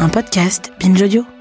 Un podcast Binge.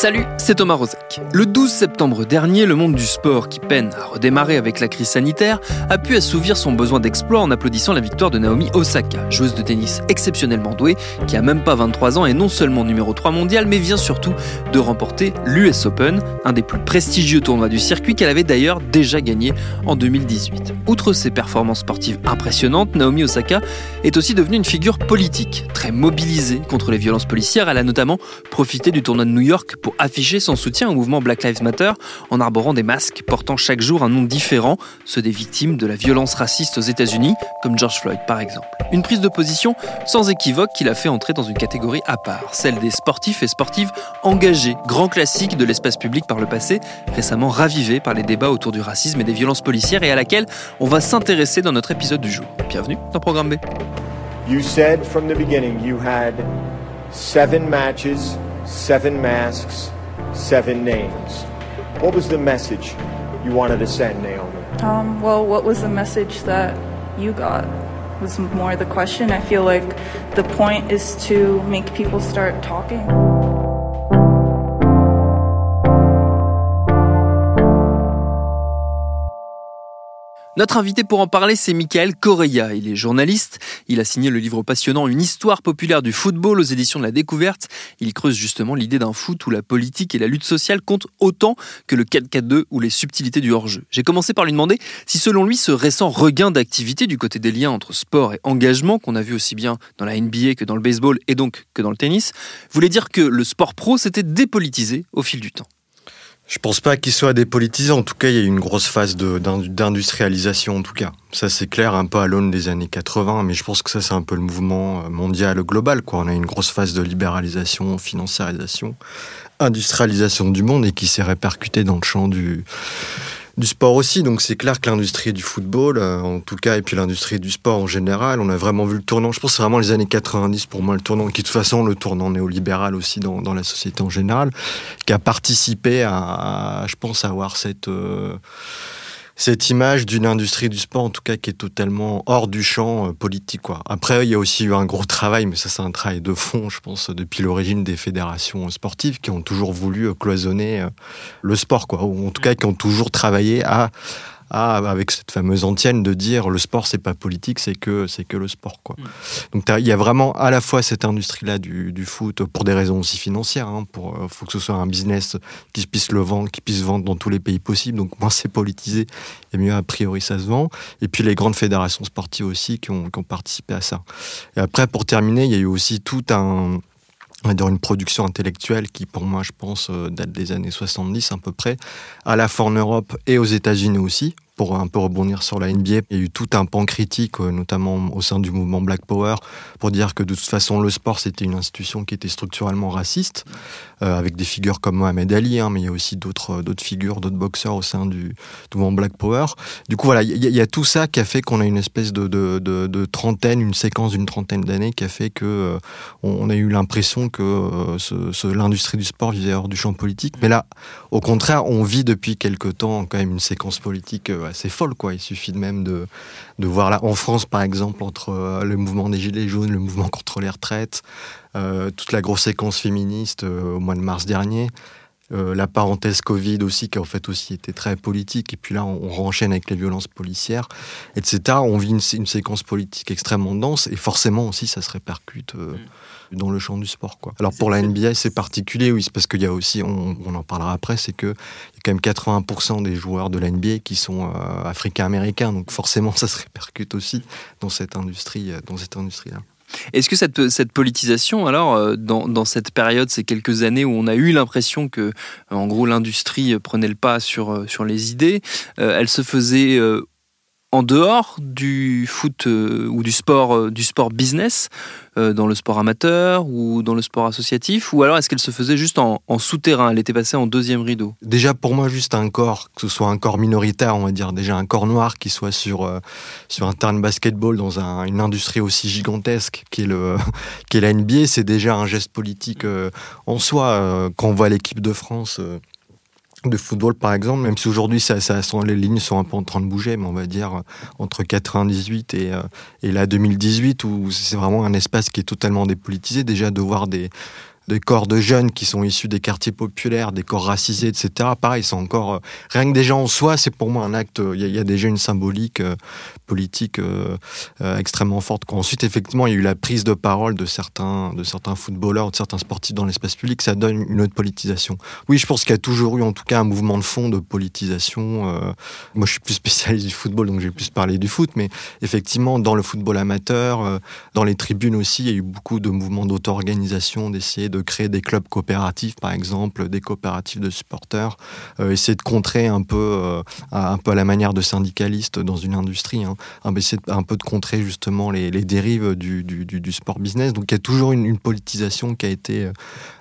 Salut, c'est Thomas Rozek. Le 12 septembre dernier, le monde du sport, qui peine à redémarrer avec la crise sanitaire, a pu assouvir son besoin d'exploit en applaudissant la victoire de Naomi Osaka, joueuse de tennis exceptionnellement douée, qui a même pas 23 ans et non seulement numéro 3 mondial, mais vient surtout de remporter l'US Open, un des plus prestigieux tournois du circuit qu'elle avait d'ailleurs déjà gagné en 2018. Outre ses performances sportives impressionnantes, Naomi Osaka est aussi devenue une figure politique, très mobilisée contre les violences policières. Elle a notamment profité du tournoi de New York pour afficher son soutien au mouvement Black Lives Matter en arborant des masques portant chaque jour un nom différent, ceux des victimes de la violence raciste aux États-Unis, comme George Floyd par exemple. Une prise de position sans équivoque qui l'a fait entrer dans une catégorie à part, celle des sportifs et sportives engagés, grand classique de l'espace public par le passé, récemment ravivé par les débats autour du racisme et des violences policières et à laquelle on va s'intéresser dans notre épisode du jour. Bienvenue dans Programme B. You said from the beginning you had seven matches, seven masks, seven names. What was the message you wanted to send, Naomi? Um, well, what was the message that you got? Was more the question. I feel like the point is to make people start talking. Notre invité pour en parler, c'est Michael Correia. Il est journaliste. Il a signé le livre passionnant Une histoire populaire du football aux éditions de la découverte. Il creuse justement l'idée d'un foot où la politique et la lutte sociale comptent autant que le 4-4-2 ou les subtilités du hors-jeu. J'ai commencé par lui demander si selon lui ce récent regain d'activité du côté des liens entre sport et engagement qu'on a vu aussi bien dans la NBA que dans le baseball et donc que dans le tennis, voulait dire que le sport pro s'était dépolitisé au fil du temps. Je pense pas qu'il soit dépolitisé. En tout cas, il y a eu une grosse phase d'industrialisation, en tout cas. Ça, c'est clair, un peu à l'aune des années 80, mais je pense que ça, c'est un peu le mouvement euh, mondial global, quoi. On a une grosse phase de libéralisation, financiarisation, industrialisation du monde et qui s'est répercutée dans le champ du, du sport aussi. Donc, c'est clair que l'industrie du football, euh, en tout cas, et puis l'industrie du sport en général, on a vraiment vu le tournant. Je pense que c'est vraiment les années 90 pour moi, le tournant, qui de toute façon, le tournant néolibéral aussi dans, la société en général, qui a participé à, à, je pense, avoir cette, euh, cette image d'une industrie du sport, en tout cas, qui est totalement hors du champ euh, politique. Quoi. Après, il y a aussi eu un gros travail, mais ça, c'est un travail de fond, je pense, depuis l'origine des fédérations sportives qui ont toujours voulu euh, cloisonner euh, le sport, quoi, ou en tout cas qui ont toujours travaillé à à, avec cette fameuse antienne de dire le sport c'est pas politique c'est que c'est que le sport quoi. Donc t'as- il y a vraiment à la fois cette industrie là du, du foot pour des raisons aussi financières hein, pour euh, faut que ce soit un business qui puisse le vendre qui puisse vendre dans tous les pays possibles donc moins c'est politisé et mieux a priori ça se vend et puis les grandes fédérations sportives aussi qui ont, qui ont participé à ça. Et après pour terminer il y a eu aussi tout un on va dire une production intellectuelle qui, pour moi, je pense, euh, date des années 70 à peu près, à la fois en Europe et aux États-Unis aussi. Pour un peu rebondir sur la NBA, il y a eu tout un pan critique, euh, notamment au sein du mouvement Black Power, pour dire que de toute façon, le sport, c'était une institution qui était structurellement raciste, euh, avec des figures comme Mohamed Ali, hein, mais il y a aussi d'autres euh, d'autres figures, d'autres boxeurs au sein du, mouvement Black Power. Du coup, voilà, il y, a- tout ça qui a fait qu'on a une espèce de, trentaine, une séquence d'une trentaine d'années qui a fait que euh, on, a eu l'impression que l'industrie du sport vivait hors du champ politique. Mais là, au contraire, on vit depuis quelque temps quand même une séquence politique euh, assez folle. Quoi. Il suffit de même de, de voir là, en France, par exemple, entre euh, le mouvement des Gilets jaunes, le mouvement contre les retraites, euh, toute la grosse séquence féministe au mois de mars dernier. La parenthèse Covid aussi, qui en fait aussi été très politique. Et puis là, on, on renchaîne avec les violences policières, etc. On vit une, sé- une séquence politique extrêmement dense et forcément aussi, ça se répercute euh, dans le champ du sport. Quoi. Alors pour la NBA, c'est particulier, oui, parce qu'il y a aussi, on, on en parlera après, c'est que y a quand même 80% des joueurs de la NBA qui sont euh, africains-américains, donc forcément, ça se répercute aussi dans cette industrie, euh, dans cette industrie-là. Est-ce que cette, cette politisation, alors, euh, dans, dans, cette période, ces quelques années où on a eu l'impression que, en gros, l'industrie prenait le pas sur, sur les idées, elle se faisait en dehors du foot euh, ou du sport, euh, du sport business, euh, dans le sport amateur ou dans le sport associatif, ou alors est-ce qu'elle se faisait juste en, souterrain Elle était passée en deuxième rideau? Déjà pour moi, juste un corps, que ce soit un corps minoritaire, on va dire, déjà un corps noir qui soit sur, sur un terrain de basketball dans une industrie aussi gigantesque qu'est, le, qu'est la NBA, c'est déjà un geste politique en soi. quand on voit l'équipe de France de football par exemple, même si aujourd'hui ça, ça, les lignes sont un peu en train de bouger, mais on va dire euh, entre 98 et, euh, et là 2018 où c'est vraiment un espace qui est totalement dépolitisé. Déjà de voir des, des corps de jeunes qui sont issus des quartiers populaires, des corps racisés, etc. Pareil, c'est encore euh, rien que déjà en soi, c'est pour moi un acte. Il y, a déjà une symbolique euh, politique euh, extrêmement forte. Ensuite, effectivement, il y a eu la prise de parole de certains, de certains footballeurs, de certains sportifs dans l'espace public. Ça donne une autre politisation. Oui, je pense qu'il y a toujours eu, en tout cas, un mouvement de fond de politisation. moi, je suis plus spécialiste du football, donc j'ai plus parlé du foot, mais effectivement, dans le football amateur, dans les tribunes aussi, il y a eu beaucoup de mouvements d'auto-organisation, d'essayer de créer des clubs coopératifs, par exemple, des coopératives de supporters, euh, essayer de contrer un peu, euh, un peu à la manière de syndicalistes dans une industrie, hein, essayer un peu de contrer justement les, dérives du, du, sport business. Donc il y a toujours une, politisation qui a été,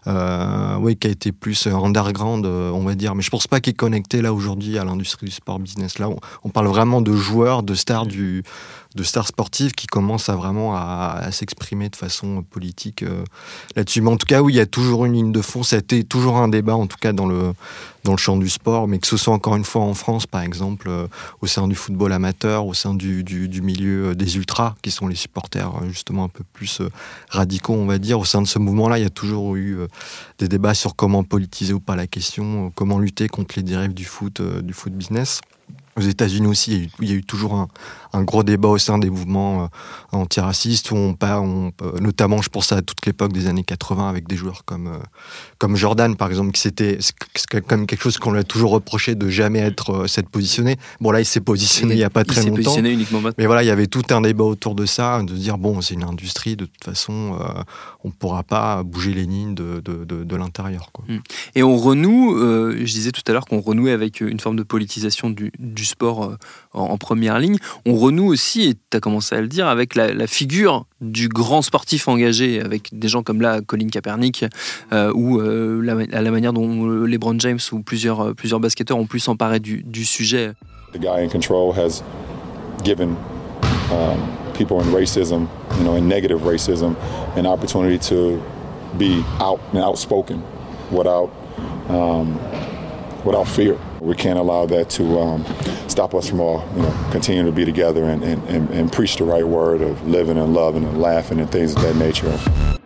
euh, oui, qui a été plus underground, on va dire. Mais je pense pas qu'il est connecté là aujourd'hui à l'industrie du sport business. Là, on, parle vraiment de joueurs, de stars du de stars sportives qui commencent à vraiment à, s'exprimer de façon politique là-dessus. Mais en tout cas, oui, il y a toujours une ligne de fond. Ça a été toujours un débat, en tout cas dans le, dans le champ du sport, mais que ce soit encore une fois en France, par exemple, euh, au sein du football amateur, au sein du, du, milieu euh, des ultras, qui sont les supporters euh, justement un peu plus radicaux, on va dire. Au sein de ce mouvement-là, il y a toujours eu des débats sur comment politiser ou pas la question, comment lutter contre les dérives du foot, du foot business. Aux États-Unis aussi, il y, a eu, toujours un, gros débat au sein des mouvements euh, antiracistes, où on, on, euh, notamment, je pense à toute l'époque des années 80, avec des joueurs comme, euh, comme Jordan, par exemple, qui c'était comme quelque chose qu'on lui a toujours reproché de jamais être s'être positionné. Bon, là, il s'est positionné il n'y a pas très longtemps. Positionné uniquement Mais voilà, il y avait tout un débat autour de ça, de dire, bon, c'est une industrie, de toute façon, on ne pourra pas bouger les lignes de, de, de, l'intérieur. Hmm. Et on renoue, je disais tout à l'heure qu'on renouait avec une forme de politisation du, du sport euh, en, première ligne. On renoue aussi, et tu as commencé à le dire, avec la, figure du grand sportif engagé, avec des gens comme là, Colin Kaepernick, euh, ou euh, la, la, manière dont LeBron James ou plusieurs, plusieurs basketteurs ont pu s'emparer du, du, sujet. The guy in control has given um, people in racism, you know, in negative racism, an opportunity to be out and outspoken without, um, without fear. We can't allow that to um, stop us from all, you know, continuing to be together and, and, and preach the right word of living and loving and laughing and things of that nature.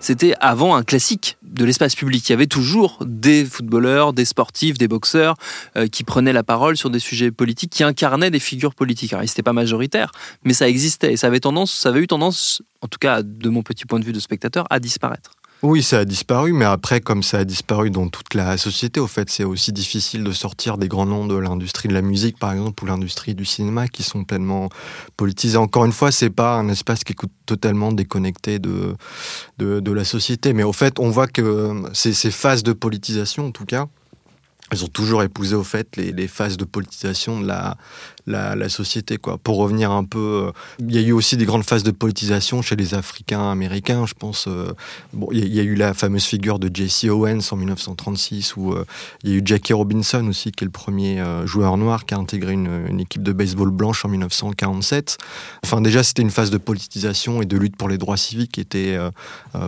C'était avant un classique de l'espace public. Il y avait toujours des footballeurs, des sportifs, des boxeurs euh, qui prenaient la parole sur des sujets politiques, qui incarnaient des figures politiques. Alors, n'était pas majoritaire, mais ça existait et ça avait tendance, ça avait eu tendance, en tout cas de mon petit point de vue de spectateur, à disparaître. Oui, ça a disparu, mais après, comme ça a disparu dans toute la société, au fait, c'est aussi difficile de sortir des grands noms de l'industrie de la musique, par exemple, ou l'industrie du cinéma, qui sont pleinement politisés. Encore une fois, c'est pas un espace qui est totalement déconnecté de, de, la société, mais au fait, on voit que ces, ces phases de politisation, en tout cas, elles ont toujours épousé au fait les, les phases de politisation de la, la, société. Quoi. Pour revenir un peu, euh, il y a eu aussi des grandes phases de politisation chez les Africains américains. Je pense, euh, bon, il y, a eu la fameuse figure de Jesse Owens en 1936, où euh, il y a eu Jackie Robinson aussi, qui est le premier joueur noir qui a intégré une, équipe de baseball blanche en 1947. Enfin, déjà, c'était une phase de politisation et de lutte pour les droits civiques qui était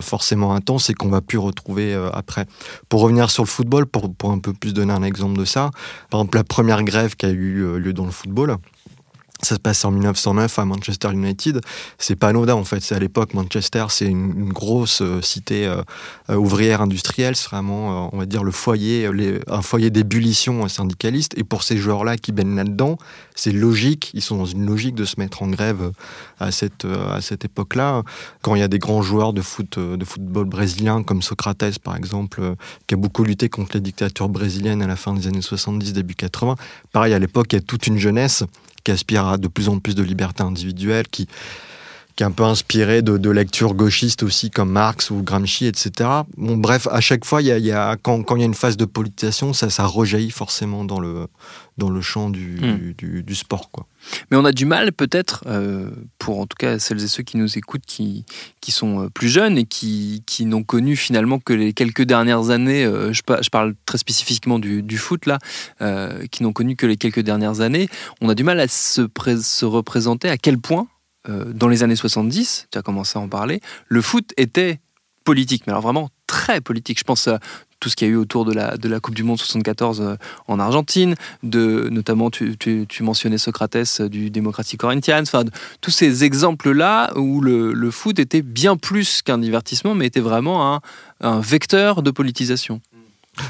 forcément intense et qu'on va plus retrouver après. Pour revenir sur le football, pour, pour un peu plus donner un exemple de ça, par exemple, la première grève qui a eu lieu dans le football, ça se passe en 1909 à Manchester United. C'est pas anodin en fait. C'est à l'époque Manchester, c'est une, grosse euh, cité euh, euh, ouvrière industrielle. C'est vraiment, on va dire, le foyer, un foyer d'ébullition syndicaliste. Et pour ces joueurs-là qui baignent là-dedans, c'est logique. Ils sont dans une logique de se mettre en grève à cette à cette époque-là. Quand il y a des grands joueurs de foot, de football brésilien comme Socrates par exemple, qui a beaucoup lutté contre les dictatures brésiliennes à la fin des années 70, début 80. Pareil à l'époque, il y a toute une jeunesse qui aspire à de plus en plus de liberté individuelle, qui, qui est un peu inspiré de, de lectures gauchistes aussi, comme Marx ou Gramsci, etc. Bon, bref, à chaque fois, il y a, il y a, quand, quand il y a une phase de politisation, ça, ça rejaillit forcément dans le, dans le champ du, Hmm. du, du sport. Quoi. Mais on a du mal, peut-être, euh, pour en tout cas celles et ceux qui nous écoutent, qui, qui sont euh, plus jeunes et qui, qui n'ont connu finalement que les quelques dernières années, euh, je, pa- je parle très spécifiquement du, du foot là, euh, qui n'ont connu que les quelques dernières années, on a du mal à se, pré- se représenter à quel point, dans les années 70, tu as commencé à en parler, le foot était politique, mais alors vraiment très politique. Je pense à tout ce qu'il y a eu autour de la, de la Coupe du Monde 74 euh, en Argentine, de, notamment tu, tu- tu mentionnais Socrates euh, du Democratic Corinthians, enfin, tous ces exemples-là où le, foot était bien plus qu'un divertissement, mais était vraiment un vecteur de politisation.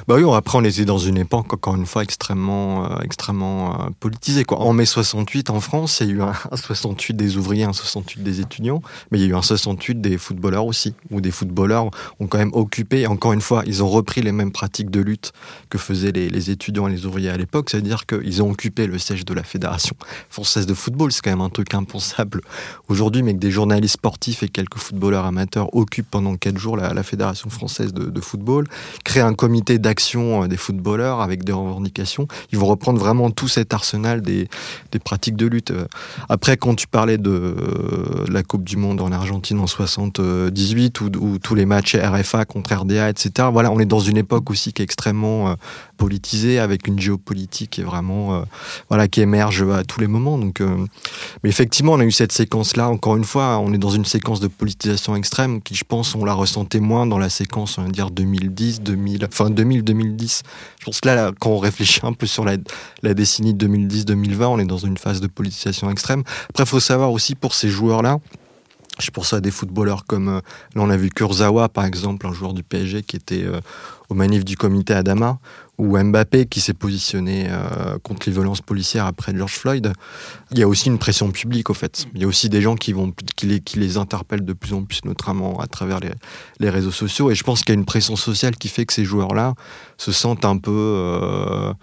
Bah oui, après on était dans une époque encore une fois extrêmement, euh, extrêmement euh, politisée. Quoi. En mai 68 en France, il y a eu un, un 68 des ouvriers, un 68 des étudiants, mais il y a eu un 68 des footballeurs aussi, où des footballeurs ont quand même occupé. Encore une fois, ils ont repris les mêmes pratiques de lutte que faisaient les, les étudiants et les ouvriers à l'époque, c'est-à-dire qu'ils ont occupé le siège de la fédération française de football. C'est quand même un truc impensable aujourd'hui, mais que des journalistes sportifs et quelques footballeurs amateurs occupent pendant quatre jours la, la fédération française de, de football créer un comité d'action euh, des footballeurs avec des revendications. Ils vont reprendre vraiment tout cet arsenal des, des pratiques de lutte. Euh, Après, quand tu parlais de euh, la Coupe du Monde en Argentine en 78 ou, ou tous les matchs RFA contre RDA, etc. Voilà, on est dans une époque aussi qui est extrêmement politisée avec une géopolitique qui est vraiment, euh, voilà, qui émerge à tous les moments. Donc, euh, mais effectivement, on a eu cette séquence-là. Encore une fois, on est dans une séquence de politisation extrême qui, je pense, on la ressentait moins dans la séquence, on va dire 2010, 2000, enfin 2000-2010. Je pense que là, là, quand on réfléchit un peu sur la, la décennie 2010-2020, on est dans une phase de politisation extrême. Après, il faut savoir aussi pour ces joueurs-là, je pense à des footballeurs comme, euh, là on a vu Kurzawa par exemple, un joueur du PSG qui était euh, au manif du comité Adama, ou Mbappé qui s'est positionné euh, contre les violences policières après George Floyd. Il y a aussi une pression publique au fait. Il y a aussi des gens qui, vont, qui, les, interpellent de plus en plus, notamment à travers les, réseaux sociaux. Et je pense qu'il y a une pression sociale qui fait que ces joueurs-là se sentent un peu euh,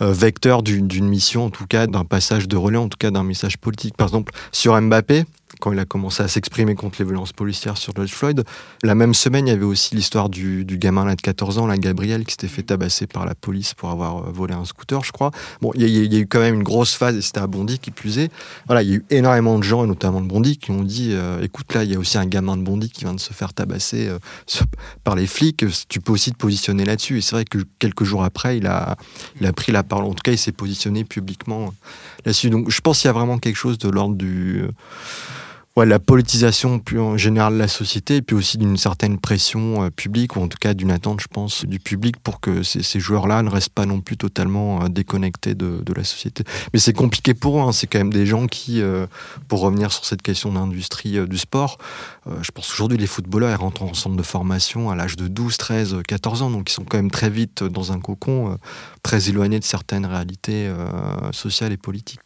euh, vecteurs d'une mission, en tout cas d'un passage de relais, en tout cas d'un message politique. Par exemple, sur Mbappé, quand il a commencé à s'exprimer contre les violences policières sur George Floyd. La même semaine, il y avait aussi l'histoire du, gamin de 14 ans, là, Gabriel, qui s'était fait tabasser par la police pour avoir euh, volé un scooter, je crois. Bon, il y, a- eu quand même une grosse phase, et c'était à Bondy qui plus. Voilà, il y a eu énormément de gens, et notamment de Bondy, qui ont dit euh, écoute, là, il y a aussi un gamin de Bondy qui vient de se faire tabasser euh, par les flics. Tu peux aussi te positionner là-dessus. Et c'est vrai que quelques jours après, il a, pris la parole. En tout cas, il s'est positionné publiquement là-dessus. Donc, je pense qu'il y a vraiment quelque chose de l'ordre du. Ouais, la politisation plus en général de la société, et puis aussi d'une certaine pression euh, publique, ou en tout cas d'une attente, je pense, du public pour que ces, joueurs-là ne restent pas non plus totalement euh, déconnectés de, de la société. Mais c'est compliqué pour eux, hein. c'est quand même des gens qui, euh, pour revenir sur cette question d'industrie du sport, je pense qu'aujourd'hui les footballeurs rentrent en centre de formation à l'âge de 12, 13, 14 ans, donc ils sont quand même très vite dans un cocon, très éloignés de certaines réalités sociales et politiques.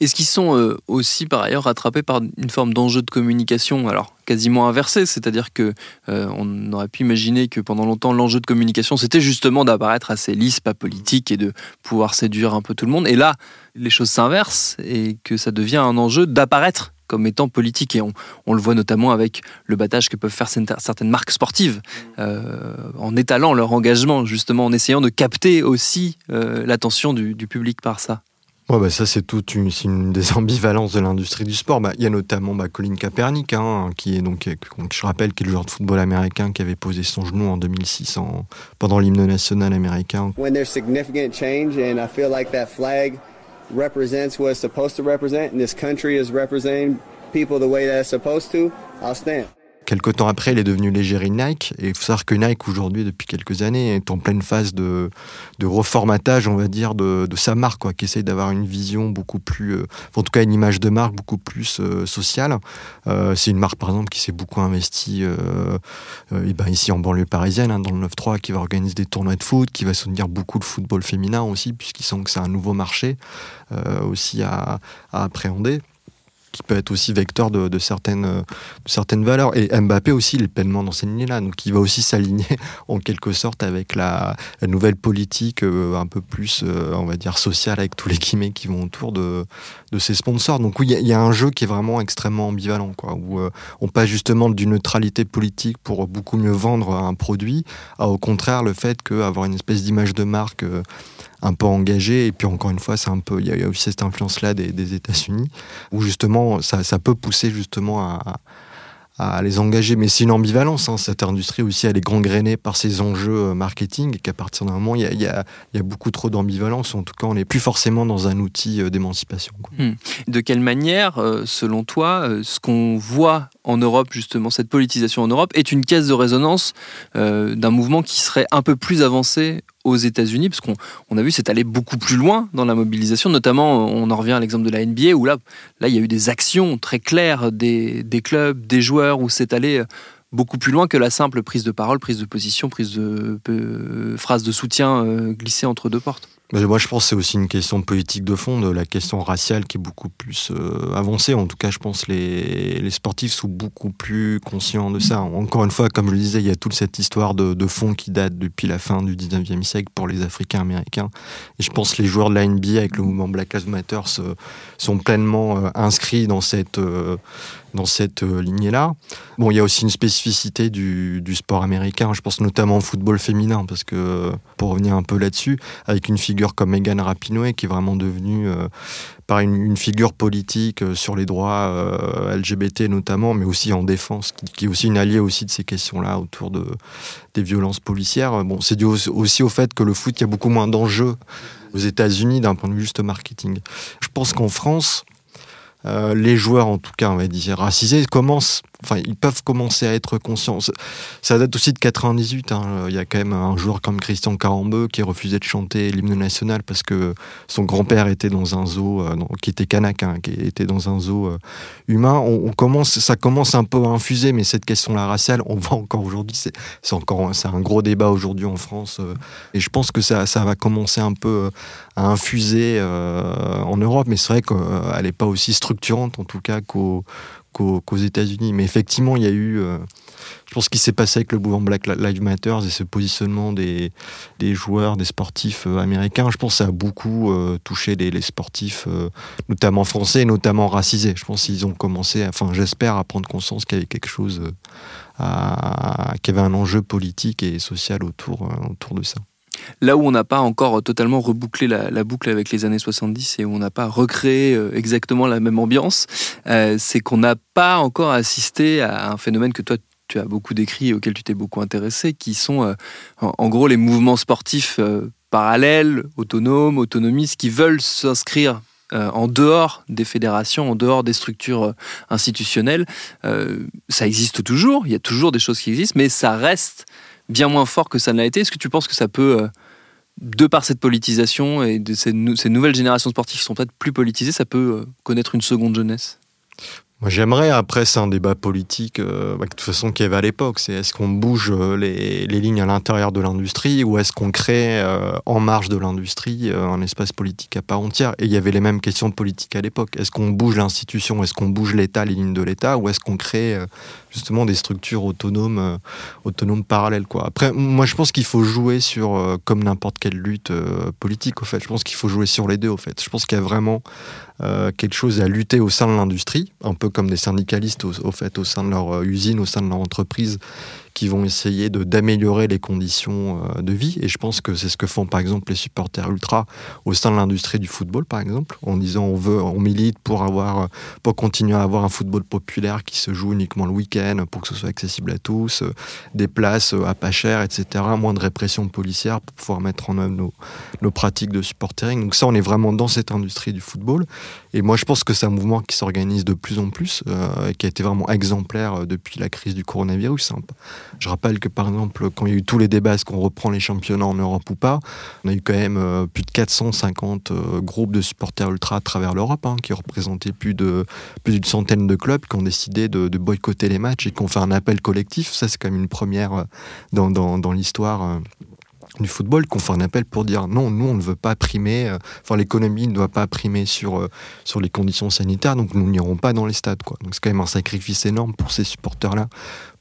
Est-ce qu'ils sont aussi par ailleurs rattrapés par une forme d'enjeu de communication alors quasiment inversé, c'est-à-dire que euh, on aurait pu imaginer que pendant longtemps l'enjeu de communication c'était justement d'apparaître assez lisse, pas politique et de pouvoir séduire un peu tout le monde. Et là, les choses s'inversent et que ça devient un enjeu d'apparaître comme étant politique et on, le voit notamment avec le battage que peuvent faire certaines marques sportives euh, en étalant leur engagement justement en essayant de capter aussi euh, l'attention du public par ça. Ouais, bah ça, c'est toute une, c'est une des ambivalences de l'industrie du sport. Bah, Il y a notamment bah, Colin Kaepernick, hein, qui est donc, je rappelle, qui est le joueur de football américain qui avait posé son genou en 2006 en- pendant l'hymne national américain. when there's significant change and I feel like that flag represents what it's supposed to represent and this country is representing people the way that it's supposed to, I'll stand. Quelque temps après, il est devenu l'égérie de Nike. Et il faut savoir que Nike, aujourd'hui, depuis quelques années, est en pleine phase de, reformatage, on va dire, de, sa marque, quoi, qui essaye d'avoir une vision beaucoup plus, euh, en tout cas une image de marque beaucoup plus euh, sociale. Euh, c'est une marque, par exemple, qui s'est beaucoup investie et ben, ici en banlieue parisienne, hein, dans le 9-3, qui va organiser des tournois de foot, qui va soutenir beaucoup de football féminin aussi, puisqu'ils sentent que c'est un nouveau marché aussi à appréhender. Qui peut être aussi vecteur de, certaines, de certaines valeurs. Et Mbappé aussi, il est pleinement dans cette lignée-là. Donc il va aussi s'aligner en quelque sorte avec la, nouvelle politique un peu plus, on va dire, sociale avec tous les guillemets qui vont autour de, de ses sponsors. Donc oui, il y, a un jeu qui est vraiment extrêmement ambivalent, quoi, où on passe justement d'une neutralité politique pour beaucoup mieux vendre un produit, à au contraire le fait qu'avoir une espèce d'image de marque un peu engagé. Et puis encore une fois, c'est un peu, il y, a aussi cette influence-là des, États-Unis, où justement, ça, peut pousser justement à, les engager. Mais c'est une ambivalence. Hein. Cette industrie aussi, elle est gangrénée par ses enjeux euh, marketing et qu'à partir d'un moment, il y a, beaucoup trop d'ambivalence. En tout cas, on n'est plus forcément dans un outil euh, d'émancipation. Hmm. De quelle manière, euh, selon toi, ce qu'on voit en Europe, justement, cette politisation en Europe, est une caisse de résonance d'un mouvement qui serait un peu plus avancé aux États-Unis, parce qu'on on a vu c'est allé beaucoup plus loin dans la mobilisation, notamment on en revient à l'exemple de la NBA où là, il y a eu des actions très claires des, clubs, des joueurs, où c'est allé beaucoup plus loin que la simple prise de parole, prise de position, prise de euh, phrase de soutien euh, glissée entre deux portes. Moi, je pense que c'est aussi une question politique de fond, de la question raciale qui est beaucoup plus euh, avancée. En tout cas, je pense que les, les sportifs sont beaucoup plus conscients de ça. Encore une fois, comme je le disais, il y a toute cette histoire de, de fond qui date depuis la fin du 19e siècle pour les Africains américains. Et je pense que les joueurs de la NBA avec le mouvement Black Lives Matter sont pleinement inscrits dans cette dans cette euh, lignée-là. Bon, il y a aussi une spécificité du, sport américain, je pense notamment au football féminin, parce que, pour revenir un peu là-dessus, avec une figure comme Megan Rapinoe, qui est vraiment devenue euh, par une, figure politique euh, sur les droits LGBT notamment, mais aussi en défense, qui, est aussi une alliée aussi de ces questions-là autour de, des violences policières. Bon, c'est dû aussi au fait que le foot, il y a beaucoup moins d'enjeux aux États-Unis d'un point de vue juste marketing. Je pense qu'en France, euh, les joueurs, en tout cas, on va dire racisés, commencent enfin, ils peuvent commencer à être conscients. Ça date aussi de 98. Hein. Il y a quand même un joueur comme Christian Carambeu qui refusait de chanter l'hymne national parce que son grand-père était dans un zoo, euh, qui était kanak, hein, qui était dans un zoo euh, humain. On, commence, ça commence un peu à infuser, mais cette question-là raciale, on voit encore aujourd'hui, c'est encore, un gros débat aujourd'hui en France. Euh, et je pense que ça, ça va commencer un peu à infuser en Europe, mais c'est vrai qu'elle n'est pas aussi structurante en tout cas qu'au qu'aux États-Unis. Mais effectivement, il y a eu, euh, je pense, ce qui s'est passé avec le mouvement Black Lives Matter et ce positionnement des, des joueurs, des sportifs euh, américains. Je pense que ça a beaucoup euh, touché les, les sportifs, notamment français, notamment racisés. Je pense qu'ils ont commencé, enfin, j'espère, à prendre conscience qu'il y avait quelque chose, qu'il y avait un enjeu politique et social autour, autour de ça. Là où on n'a pas encore totalement rebouclé la, boucle avec les années 70 et où on n'a pas recréé euh, exactement la même ambiance, euh, c'est qu'on n'a pas encore assisté à un phénomène que toi tu as beaucoup décrit et auquel tu t'es beaucoup intéressé, qui sont euh, en, gros les mouvements sportifs parallèles, autonomes, autonomistes, qui veulent s'inscrire en dehors des fédérations, en dehors des structures institutionnelles. ça existe toujours, il y a toujours des choses qui existent, mais ça reste bien moins fort que ça ne l'a été. Est-ce que tu penses que ça peut, euh, de par cette politisation et de ces, nouvelles générations sportives qui sont peut-être plus politisées, ça peut euh, connaître une seconde jeunesse? Moi, j'aimerais, après, c'est un débat politique, euh, bah, de toute façon, qu'il y avait à l'époque. C'est est-ce qu'on bouge les, lignes à l'intérieur de l'industrie ou est-ce qu'on crée en marge de l'industrie un espace politique à part entière? Et il y avait les mêmes questions de politique à l'époque. Est-ce qu'on bouge l'institution? Est-ce qu'on bouge l'État, les lignes de l'État? Ou est-ce qu'on crée justement des structures autonomes, euh, autonomes parallèles. Quoi? Après, moi, je pense qu'il faut jouer sur, euh, comme n'importe quelle lutte euh, politique, au fait. Je pense qu'il faut jouer sur les deux, au fait. Je pense qu'il y a vraiment quelque chose à lutter au sein de l'industrie, un peu comme des syndicalistes, au, fait, au sein de leur usine, au sein de leur entreprise, qui vont essayer de d'améliorer les conditions euh, de vie. Et je pense que c'est ce que font par exemple les supporters ultra au sein de l'industrie du football, par exemple, en disant on veut, on milite pour avoir, pour continuer à avoir un football populaire qui se joue uniquement le week-end, pour que ce soit accessible à tous, euh, des places euh, à pas cher, etc. Moins de répression policière pour pouvoir mettre en œuvre nos, nos pratiques de supportering. Donc ça, on est vraiment dans cette industrie du football. Et moi, je pense que c'est un mouvement qui s'organise de plus en plus, et qui a été vraiment exemplaire depuis la crise du coronavirus. Hein. Je rappelle que par exemple, quand il y a eu tous les débats, est-ce qu'on reprend les championnats en Europe ou pas, on a eu quand même euh, plus de 450 euh, groupes de supporters ultra à travers l'Europe, hein, qui représentaient plus plus d'une centaine de clubs qui ont décidé de, boycotter les matchs et qui ont fait un appel collectif. Ça, c'est quand même une première euh, dans l'histoire du football qu'on fait un appel pour dire non, nous on ne veut pas primer, euh, enfin l'économie ne doit pas primer sur, euh, sur les conditions sanitaires, donc nous n'irons pas dans les stades. Donc c'est quand même un sacrifice énorme pour ces supporters-là,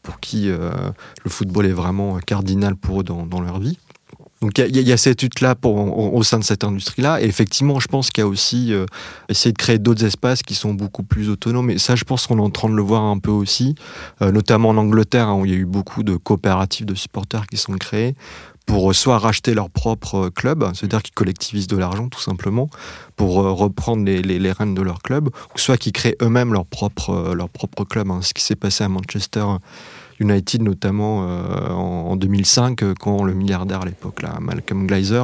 pour qui euh, le football est vraiment cardinal pour eux dans, leur vie. Donc il y, a cette lutte-là au, sein de cette industrie-là. Et effectivement, je pense qu'il y a aussi essayer de créer d'autres espaces qui sont beaucoup plus autonomes. Et ça, je pense qu'on est en train de le voir un peu aussi, notamment en Angleterre, hein, où il y a eu beaucoup de coopératives de supporters qui sont créées pour soit racheter leur propre club, c'est-à-dire qu'ils collectivisent de l'argent tout simplement, pour euh, reprendre les, les, rênes de leur club, ou soit qu'ils créent eux-mêmes leur propre, euh, leur propre club. Hein. Ce qui s'est passé à Manchester United notamment euh, en, en, 2005 euh, quand le milliardaire à l'époque là Malcolm Gleiser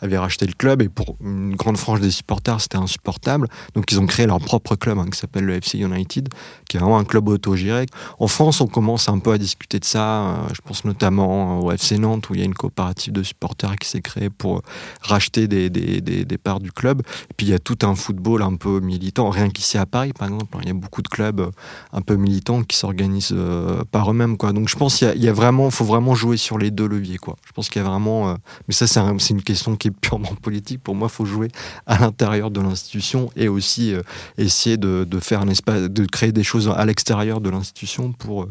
avait racheté le club. Et pour une grande frange des supporters c'était insupportable. Donc ils ont créé leur propre club hein, qui s'appelle le FC United qui est vraiment un club autogéré. En France on commence un peu à discuter de ça. Euh, je pense notamment au FC Nantes où il y a une coopérative de supporters qui s'est créée pour racheter des, parts du club. Et puis il y a tout un football un peu militant rien qu'ici à Paris par exemple. Il y a beaucoup de clubs un peu militants qui s'organisent par eux-mêmes Donc je pense qu'il y, a vraiment, faut vraiment jouer sur les deux leviers. Quoi. Je pense qu'il y a vraiment, euh, mais ça c'est un, une question qui est purement politique. Pour moi, il faut jouer à l'intérieur de l'institution et aussi euh, essayer de, faire un espace, de créer des choses à l'extérieur de l'institution pour euh,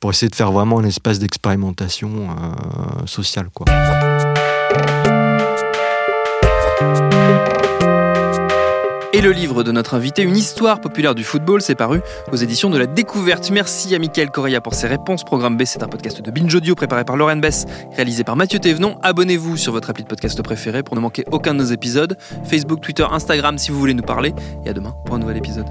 pour essayer de faire vraiment un espace d'expérimentation sociale. Quoi. Le livre de notre invité, Une histoire populaire du football, s'est paru aux éditions de la Découverte. Merci à Mickaël Correa pour ses réponses. Programme B, c'est un podcast de Binge Audio préparé par Lauren Bess, réalisé par Mathieu Thévenon. Abonnez-vous sur votre appli de podcast préféré pour ne manquer aucun de nos épisodes. Facebook, Twitter, Instagram si vous voulez nous parler. Et à demain pour un nouvel épisode.